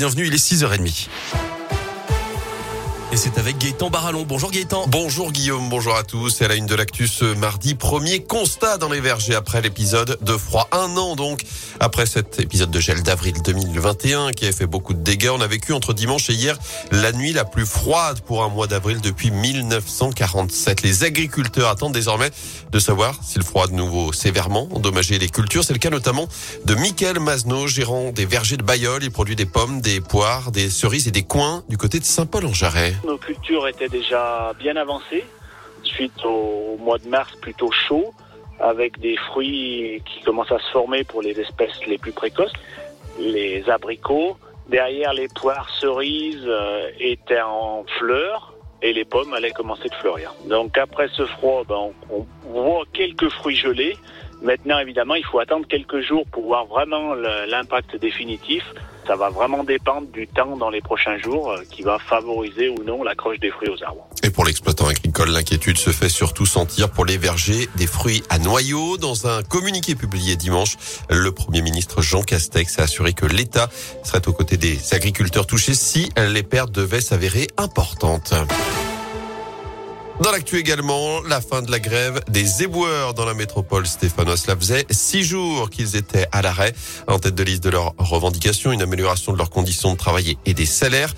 Bienvenue, il est 6h30. Et c'est avec Gaëtan Barallon. Bonjour Gaëtan. Bonjour Guillaume, bonjour à tous. Elle a une de l'actu ce mardi. Premier constat dans les vergers après l'épisode de froid. Un an donc après cet épisode de gel d'avril 2021 qui a fait beaucoup de dégâts. On a vécu entre dimanche et hier la nuit la plus froide pour un mois d'avril depuis 1947. Les agriculteurs attendent désormais de savoir si le froid de nouveau sévèrement endommagé les cultures. C'est le cas notamment de Michael Mazno, gérant des vergers de Bayeul. Il produit des pommes, des poires, des cerises et des coins du côté de Saint-Paul-en-Jarret. Nos cultures étaient déjà bien avancées suite au mois de mars plutôt chaud avec des fruits qui commencent à se former pour les espèces les plus précoces, les abricots. Derrière, les poires cerises euh, étaient en fleurs et les pommes allaient commencer de fleurir. Donc après ce froid, ben, on, voit quelques fruits gelés. Maintenant, évidemment, il faut attendre quelques jours pour voir vraiment l'impact définitif. Ça va vraiment dépendre du temps dans les prochains jours euh, qui va favoriser ou non l'accroche des fruits aux arbres. Et pour l'exploitant agricole, l'inquiétude se fait surtout sentir pour les vergers des fruits à noyaux. Dans un communiqué publié dimanche, le Premier ministre Jean Castex a assuré que l'État serait aux côtés des agriculteurs touchés si les pertes devaient s'avérer importantes. Dans l'actu également, la fin de la grève des éboueurs dans la métropole stéphanoise. Cela faisait six jours qu'ils étaient à l'arrêt, en tête de liste de leurs revendications, une amélioration de leurs conditions de travail et des salaires.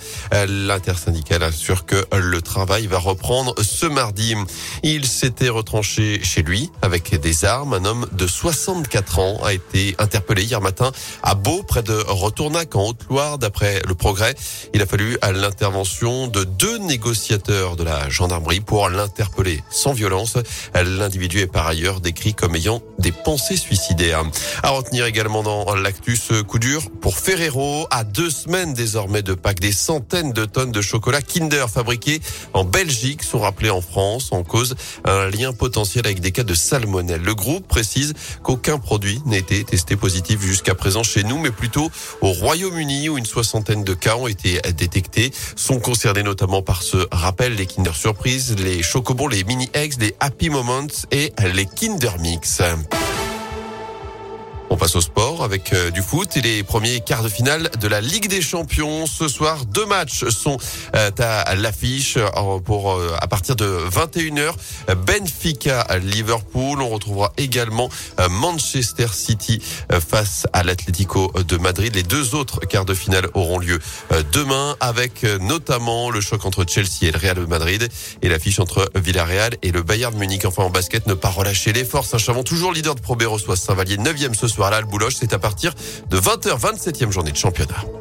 L'intersyndicale assure que le travail va reprendre ce mardi. Il s'était retranché chez lui avec des armes. Un homme de 64 ans a été interpellé hier matin à Beau, près de Retournac, en Haute-Loire. D'après le progrès, il a fallu à l'intervention de deux négociateurs de la gendarmerie pour l'interpeller sans violence. L'individu est par ailleurs décrit comme ayant des pensées suicidaires. À retenir également dans l'actu ce coup dur pour Ferrero. À deux semaines désormais de Pâques, des centaines de tonnes de chocolat Kinder fabriqués en Belgique sont rappelés en France en cause un lien potentiel avec des cas de salmonelle. Le groupe précise qu'aucun produit n'a été testé positif jusqu'à présent chez nous, mais plutôt au Royaume-Uni où une soixantaine de cas ont été détectés. Sont concernés notamment par ce rappel les Kinder Surprise, les les chocobons, les mini eggs, les happy moments et les Kinder Mix. On passe au sport avec euh, du foot et les premiers quarts de finale de la Ligue des Champions. Ce soir, deux matchs sont euh, à l'affiche euh, pour à partir de 21h. Benfica Liverpool. On retrouvera également Manchester City face à l'Atlético de Madrid. Les deux autres quarts de finale auront lieu demain avec notamment le choc entre Chelsea et le Real Madrid et l'affiche entre Villarreal et le Bayern Munich. Enfin en basket, ne pas relâcher l'effort. Saint-Chamond toujours leader de Pro B reçoit Saint-Vallier 9e ce soir à la Boulogne. C'est à partir de 20h, 27e journée de championnat.